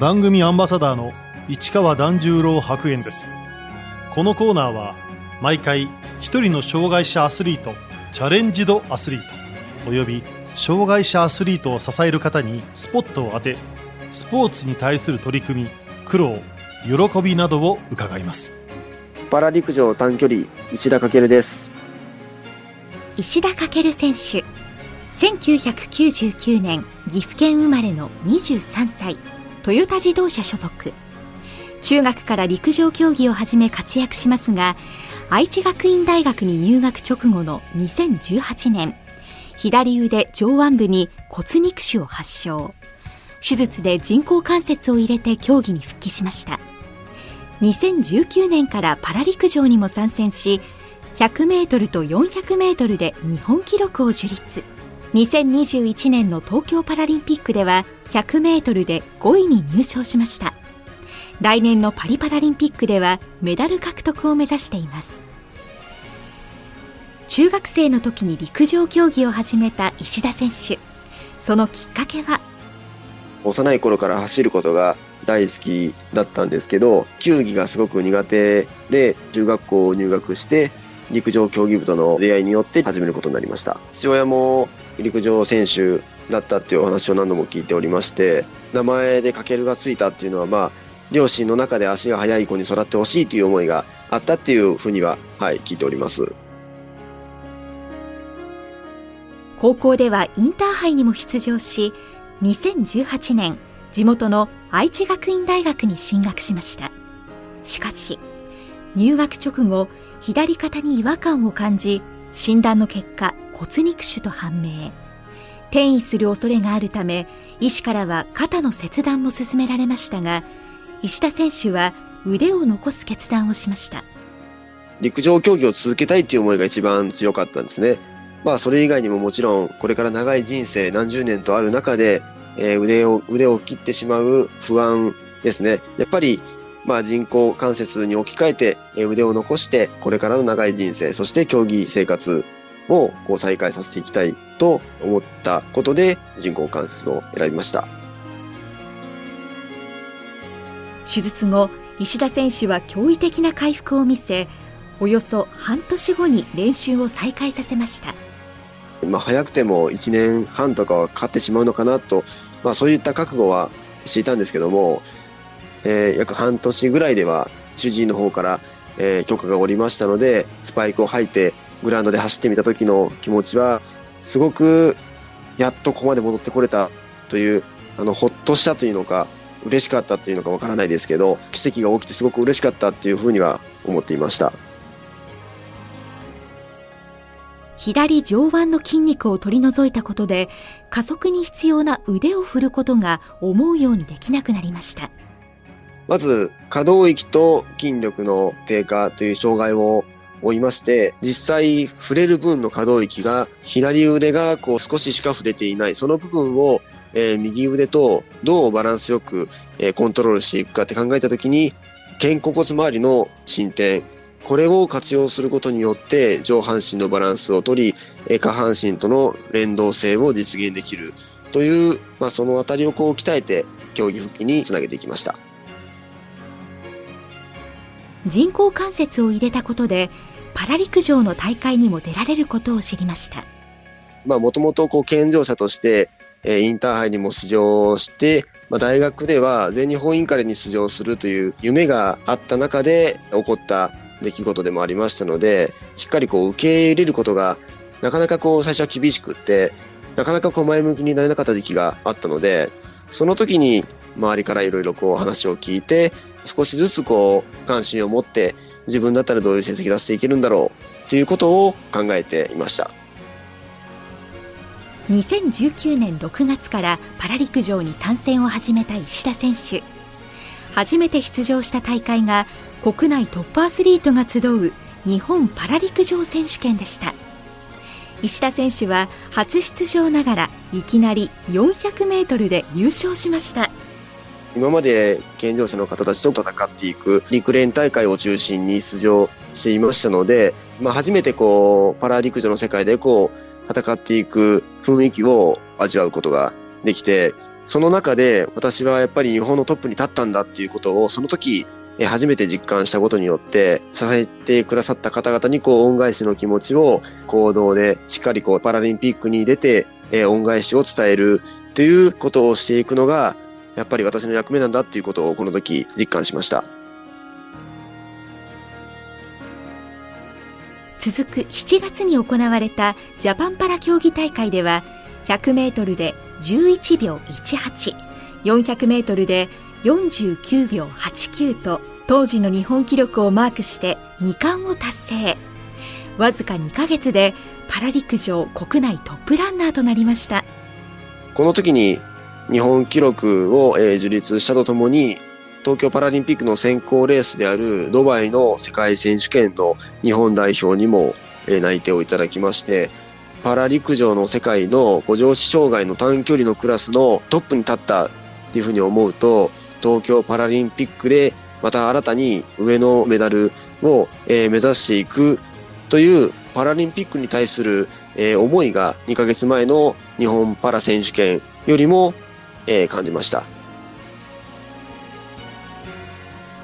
番組アンバサダーの市川團十郎白猿です。このコーナーは毎回一人の障害者アスリートチャレンジドアスリートおよび障害者アスリートを支える方にスポットを当てスポーツに対する取り組み苦労喜びなどを伺います。パラ陸上短距離石田翔です。石田翔選手。1999年岐阜県生まれの23歳トヨタ自動車所属。中学から陸上競技を始め活躍しますが愛知学院大学に入学直後の2018年左腕上腕部に骨肉腫を発症。手術で人工関節を入れて競技に復帰しました。2019年からパラ陸上にも参戦し100メートルと400メートルで日本記録を樹立。2021年の東京パラリンピックでは100メートルで5位に入賞しました。来年のパリパラリンピックではメダル獲得を目指しています。中学生の時に陸上競技を始めた石田選手。そのきっかけは？幼い頃から走ることが大好きだったんですけど球技がすごく苦手で中学校を入学して陸上競技部との出会いによって始めることになりました。父親も陸上選手だったっていうお話を何度も聞いておりまして名前でかけるがついたっていうのはまあ両親の中で足が速い子に育ってほしいという思いがあったっていうふうにははい聞いております。高校ではインターハイにも出場し2018年地元の愛知学院大学に進学しました。しかし入学直後左肩に違和感を感じ診断の結果骨肉腫と判明。転移する恐れがあるため医師からは肩の切断も勧められましたが石田選手は腕を残す決断をしました。陸上競技を続けたいっていう思いが一番強かったんですね。まあそれ以外にももちろんこれから長い人生何十年とある中で、えー、腕を腕を切ってしまう不安ですね。やっぱりまあ、人工関節に置き換えて腕を残してこれからの長い人生そして競技生活をこう再開させていきたいと思ったことで人工関節を選びました。手術後石田選手は驚異的な回復を見せおよそ半年後に練習を再開させました。まあ、早くても1年半とかはかかってしまうのかなと、まあ、そういった覚悟はしていたんですけども、えー、約半年ぐらいでは主治医の方から、えー、許可が下りましたのでスパイクを履いてグラウンドで走ってみた時の気持ちはすごくやっとここまで戻ってこれたというあのほっとしたというのか嬉しかったっていうのかわからないですけど奇跡が起きてすごく嬉しかったっていうふうには思っていました。左上腕の筋肉を取り除いたことで加速に必要な腕を振ることが思うようにできなくなりました。まず可動域と筋力の低下という障害を負いまして、実際触れる分の可動域が左腕がこう少ししか触れていない、その部分を、えー、右腕とどうバランスよく、えー、コントロールしていくかって考えたときに、肩甲骨周りの進展、これを活用することによって上半身のバランスを取り、下半身との連動性を実現できる。という、まあ、そのあたりをこう鍛えて競技復帰につなげていきました。人工関節を入れたことでパラ陸上の大会にも出られることを知りました。まあもともとこう健常者として、えー、インターハイにも出場して、まあ、大学では全日本インカレに出場するという夢があった中で起こった出来事でもありましたのでしっかりこう受け入れることがなかなかこう最初は厳しくってなかなかこう前向きになれなかった時期があったのでその時に周りからいろいろこう話を聞いて少しずつこう関心を持って自分だったらどういう成績出していけるんだろうということを考えていました。2019年6月からパラ陸上に参戦を始めた石田選手。初めて出場した大会が国内トップアスリートが集う日本パラ陸上選手権でした。石田選手は初出場ながらいきなり400メートルで優勝しました。今まで健常者の方たちと戦っていく陸連大会を中心に出場していましたので、まあ、初めてこうパラ陸上の世界でこう戦っていく雰囲気を味わうことができてその中で私はやっぱり日本のトップに立ったんだっていうことをその時初めて実感したことによって支えてくださった方々にこう恩返しの気持ちを行動でしっかりこうパラリンピックに出て恩返しを伝えるということをしていくのがやっぱり私の役目なんだっていうことをこの時実感しました。続く7月に行われたジャパンパラ競技大会では100メートルで11秒18、400メートルで49秒89と当時の日本記録をマークして2冠を達成。わずか2ヶ月でパラ陸上国内トップランナーとなりました。この時に日本記録を、えー、樹立したとともに東京パラリンピックの選考レースであるドバイの世界選手権の日本代表にも、えー、内定をいただきましてパラ陸上の世界の五乗子障害の短距離のクラスのトップに立ったっていうふうに思うと東京パラリンピックでまた新たに上のメダルを、えー、目指していくというパラリンピックに対する、えー、思いが2ヶ月前の日本パラ選手権よりも、えー、感じました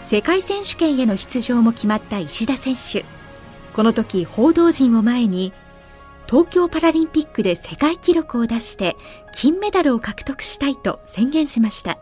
世界選手権への出場も決まった石田選手この時報道陣を前に東京パラリンピックで世界記録を出して金メダルを獲得したいと宣言しました。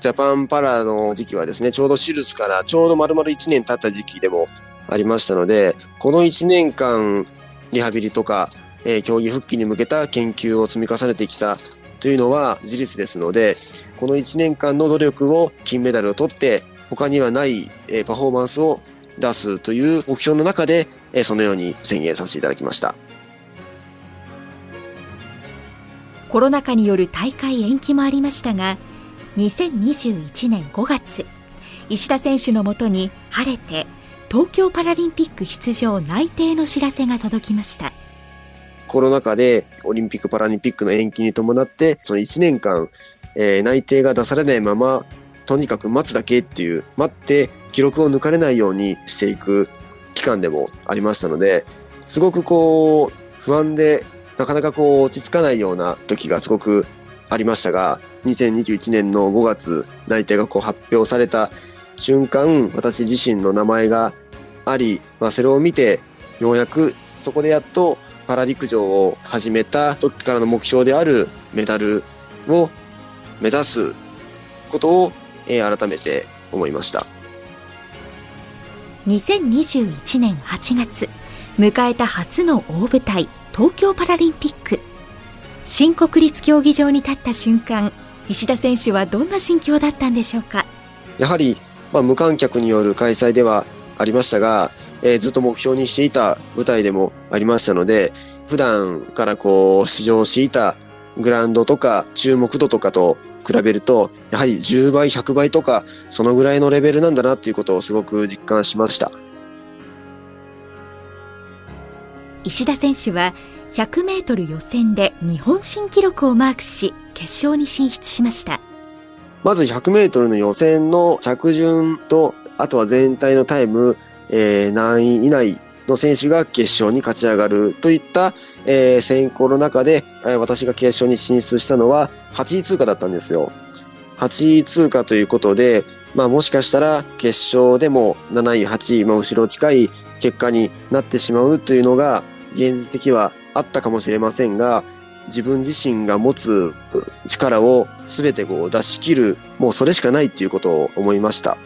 ジャパンパラの時期はですね、ちょうど手術からちょうど丸々1年経った時期でもありましたので、この1年間リハビリとか、えー、競技復帰に向けた研究を積み重ねてきたというのは事実ですので、この1年間の努力を金メダルを取って、他にはない、パフォーマンスを出すという目標の中で、そのように宣言させていただきました。コロナ禍による大会延期もありましたが2021年5月石田選手のもとに晴れて東京パラリンピック出場内定の知らせが届きました。コロナ禍でオリンピック・パラリンピックの延期に伴ってその1年間、えー、内定が出されないままとにかく待つだけっていう待って記録を抜かれないようにしていく期間でもありましたので、すごくこう、不安で、なかなかこう、落ち着かないような時がすごくありましたが、2021年の5月、内定がこう発表された瞬間、私自身の名前があり、まあ、それを見て、ようやくそこでやっとパラ陸上を始めた時からの目標であるメダルを目指すことを、えー、改めて思いました。2021年8月迎えた初の大舞台東京パラリンピック新国立競技場に立った瞬間石田選手はどんな心境だったんでしょうか？やはり、まあ、無観客による開催ではありましたが、えー、ずっと目標にしていた舞台でもありましたので普段からこう試乗していたグラウンドとか注目度とかと比べると、やはり10倍、100倍とか、そのぐらいのレベルなんだなっていうことをすごく実感しました。石田選手は100メートル予選で日本新記録をマークし、決勝に進出しました。まず100メートルの予選の着順と、あとは全体のタイム、えー、何位以内の選手が決勝に勝ち上がるといった、えー、選考の中で、えー、私が決勝に進出したのは8位通過だったんですよ。8位通過ということで、まあもしかしたら決勝でも7位、8位、まあ後ろ近い結果になってしまうというのが現実的はあったかもしれませんが、自分自身が持つ力を全てこう出し切る、もうそれしかないっていうことを思いました。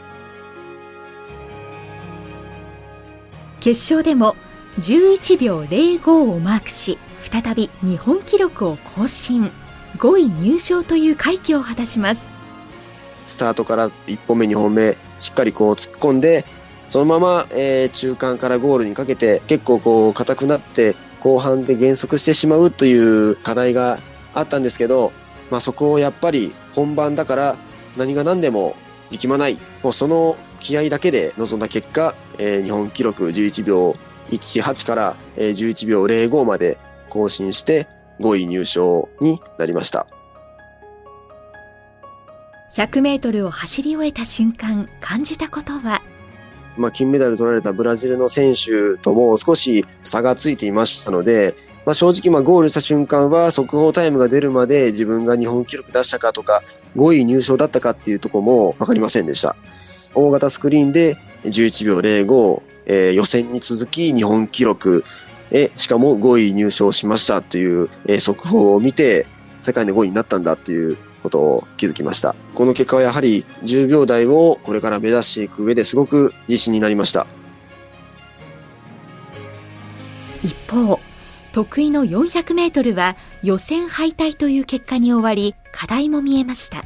決勝でも11秒05をマークし再び日本記録を更新。5位入賞という快挙を果たします。スタートから1本目2本目しっかりこう突っ込んでそのまま、えー、中間からゴールにかけて結構こう硬くなって後半で減速してしまうという課題があったんですけど、まあ、そこをやっぱり本番だから何が何でも力まない。もうその気合だけで臨んだ結果、えー、日本記録11秒18から、えー、11秒05まで更新して5位入賞になりました。100メートルを走り終えた瞬間感じたことは？まあ、金メダル取られたブラジルの選手とも少し差がついていましたので、まあ、正直まあゴールした瞬間は速報タイムが出るまで自分が日本記録出したかとか5位入賞だったかっていうところも分かりませんでした。大型スクリーンで11秒05、えー、予選に続き日本記録、えしかも5位入賞しましたという、えー、速報を見て世界の5位になったんだっていうことを気づきました。この結果はやはり10秒台をこれから目指していく上ですごく自信になりました。一方、得意の400メートルは予選敗退という結果に終わり、課題も見えました。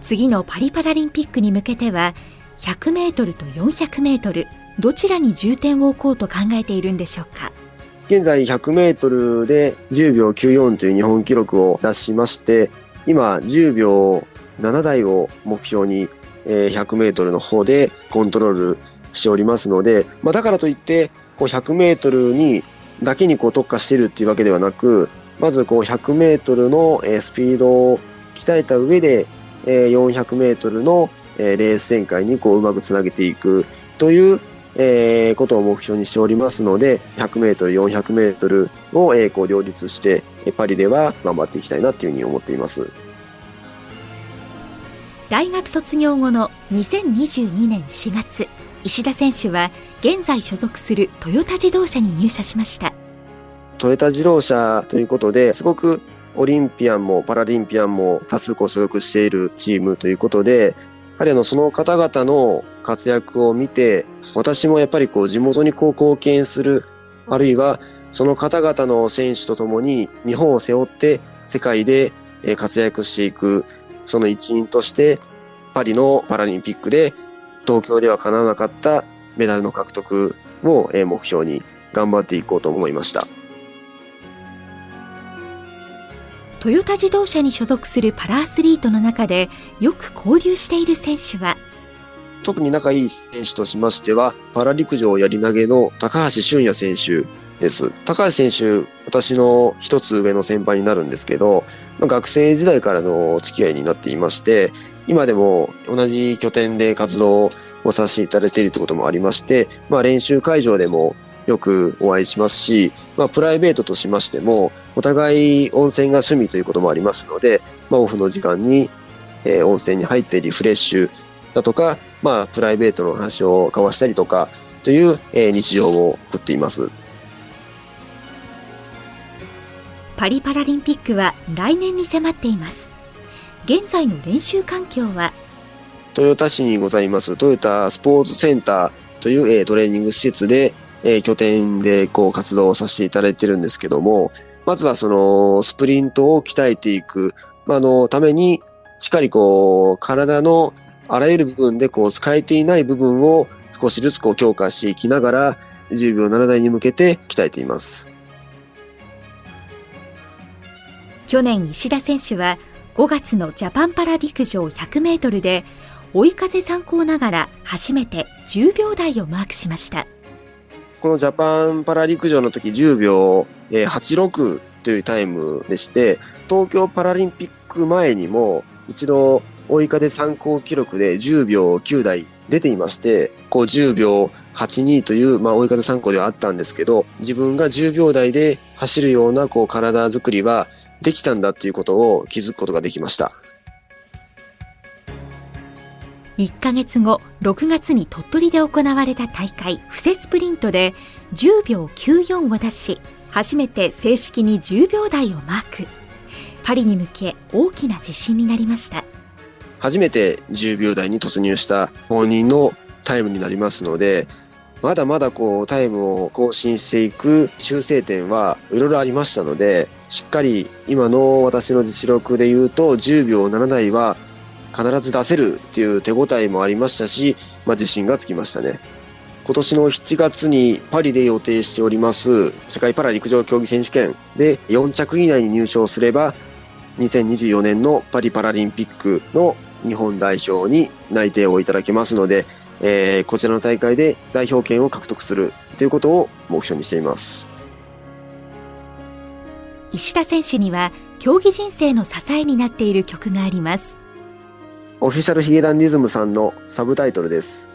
次のパリパラリンピックに向けては、100メートルと400メートル、どちらに重点を置こうと考えているんでしょうか？現在100メートルで10秒94という日本記録を出しまして、今10秒7台を目標に100メートルの方でコントロールしておりますので、まあ、だからといってこう100メートルにだけにこう特化しているっていうわけではなく、まずこう100メートルのスピードを鍛えた上で400メートルのレース展開にこううまくつなげていくというえー、ことを目標にしておりますので、100メートル、400メートルを、えー、こう両立して、パリでは頑張っていきたいなというふうに思っています。大学卒業後の2022年4月、石田選手は現在所属するトヨタ自動車に入社しました。トヨタ自動車ということで、すごくオリンピアンもパラリンピアンも多数こ所属しているチームということで、やはりあのその方々の活躍を見て、私もやっぱりこう地元にこう貢献する、あるいはその方々の選手と共に日本を背負って世界で活躍していく、その一員としてパリのパラリンピックで東京では叶わなかったメダルの獲得を目標に頑張っていこうと思いました。トヨタ自動車に所属するパラアスリートの中でよく交流している選手は？特に仲いい選手としましては、パラ陸上やり投げの高橋俊也選手です。高橋選手、私の一つ上の先輩になるんですけど、学生時代からのお付き合いになっていまして、今でも同じ拠点で活動をさせていただいているということもありまして、まあ練習会場でもよくお会いしますし、まあプライベートとしましても、お互い温泉が趣味ということもありますので、まあ、オフの時間に、えー、温泉に入ってリフレッシュだとか、まあ、プライベートの話を交わしたりとかという、えー、日常を送っています。パリパラリンピックは来年に迫っています。現在の練習環境は？豊田市にございますトヨタスポーツセンターという、えー、トレーニング施設で、えー、拠点でこう活動をさせていただいてるんですけども、まずはそのスプリントを鍛えていく、まあのために、しっかりこう、体のあらゆる部分でこう使えていない部分を少しずつこう強化していきながら、10秒7台に向けて鍛えています。去年石田選手は5月のジャパンパラ陸上100メートルで追い風参考ながら初めて10秒台をマークしました。このジャパンパラ陸上の時10秒86というタイムでして、東京パラリンピック前にも一度追い風参考記録で10秒9台出ていまして、こう10秒82という、まあ、追い風参考ではあったんですけど、自分が10秒台で走るようなこう体作りはできたんだっていうことを気づくことができました。1ヶ月後、6月に鳥取で行われた大会、布施スプリントで10秒94を出し、初めて正式に10秒台をマーク。パリに向け大きな自信になりました。初めて10秒台に突入した本人のタイムになりますので、まだまだこうタイムを更新していく修正点はいろいろありましたので、しっかり今の私の実力で言うと10秒7台は必ず出せるっていう手応えもありましたし、まあ、自信がつきましたね。今年の7月にパリで予定しております世界パラ陸上競技選手権で4着以内に入賞すれば2024年のパリパラリンピックの日本代表に内定をいただけますので、えー、こちらの大会で代表権を獲得するということを目標にしています。石田選手には競技人生の支えになっている曲があります。オフィシャルヒゲダンディズムさんのサブタイトルです。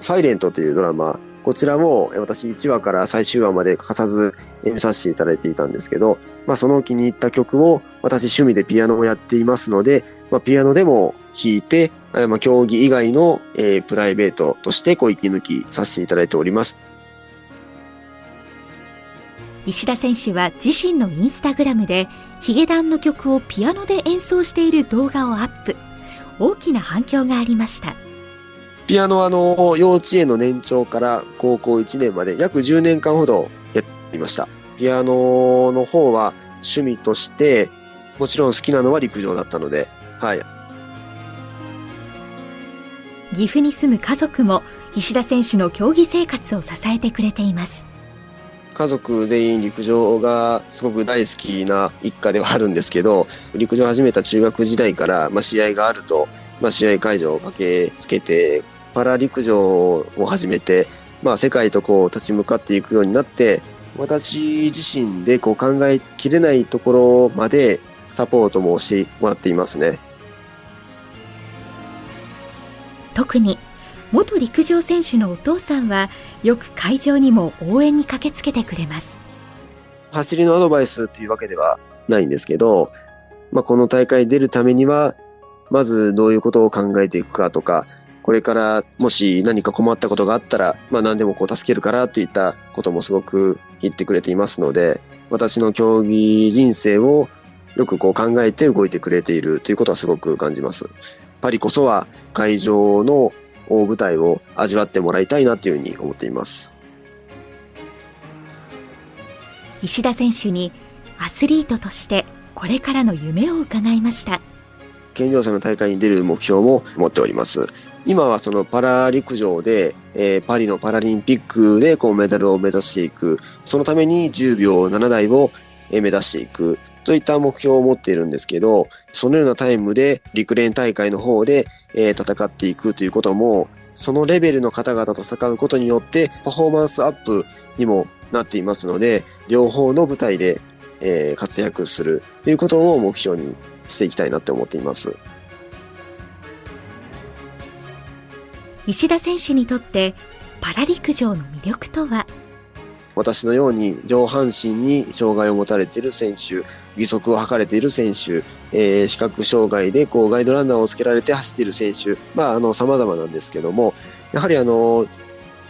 サイレントというドラマ、こちらも私1話から最終話まで欠かさず見させていただいていたんですけど、まあ、その気に入った曲を私趣味でピアノをやっていますので、まあ、ピアノでも弾いて、まあ、競技以外の、えー、プライベートとしてこう息抜きさせていただいております。石田選手は自身のインスタグラムでヒゲダンの曲をピアノで演奏している動画をアップ大きな反響がありました。ピアノはあの幼稚園の年長から高校1年まで約10年間ほどやっていました。ピアノの方は趣味としてもちろん好きなのは陸上だったのではい。岐阜に住む家族も石田選手の競技生活を支えてくれています家族全員陸上がすごく大好きな一家ではあるんですけど、陸上を始めた中学時代から、まあ、試合があると、まあ、試合会場を駆けつけて、パラ陸上を始めて、まあ、世界とこう立ち向かっていくようになって、私自身でこう考えきれないところまでサポートもしてもらっていますね。特に元陸上選手のお父さんはよく会場にも応援に駆けつけてくれます走りのアドバイスというわけではないんですけど、まあ、この大会出るためにはまずどういうことを考えていくかとかこれからもし何か困ったことがあったら、まあ、何でもこう助けるからといったこともすごく言ってくれていますので私の競技人生をよくこう考えて動いてくれているということはすごく感じます。パリこそは会場の大舞台を味わってもらいたいなというふうに思っています。石田選手にアスリートとしてこれからの夢を伺いました。健常者の大会に出る目標も持っております。今はそのパラ陸上で、えー、パリのパラリンピックでこうメダルを目指していく。そのために10秒7台を目指していくといった目標を持っているんですけど、そのようなタイムで陸連大会の方で、えー、戦っていくということも、そのレベルの方々と戦うことによってパフォーマンスアップにもなっていますので、両方の舞台で、えー、活躍するということを目標にしていきたいなって思っています。石田選手にとってパラ陸上の魅力とは？私のように上半身に障害を持たれている選手、義足を測れている選手、えー、視覚障害でこうガイドランナーをつけられて走っている選手、まあ、あの、様々なんですけども、やはりあの、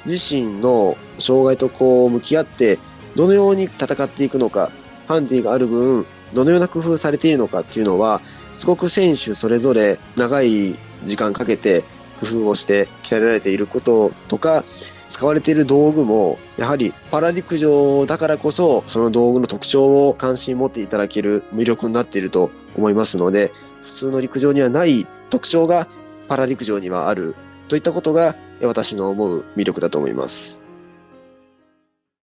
自身の障害とこう向き合って、どのように戦っていくのか、ハンディがある分、どのような工夫されているのかっていうのは、すごく選手それぞれ長い時間かけて工夫をして鍛えられていることとか、使われている道具も、やはりパラ陸上だからこそ、その道具の特徴を関心持っていただける魅力になっていると思いますので、普通の陸上にはない特徴がパラ陸上にはあるといったことが私の思う魅力だと思います。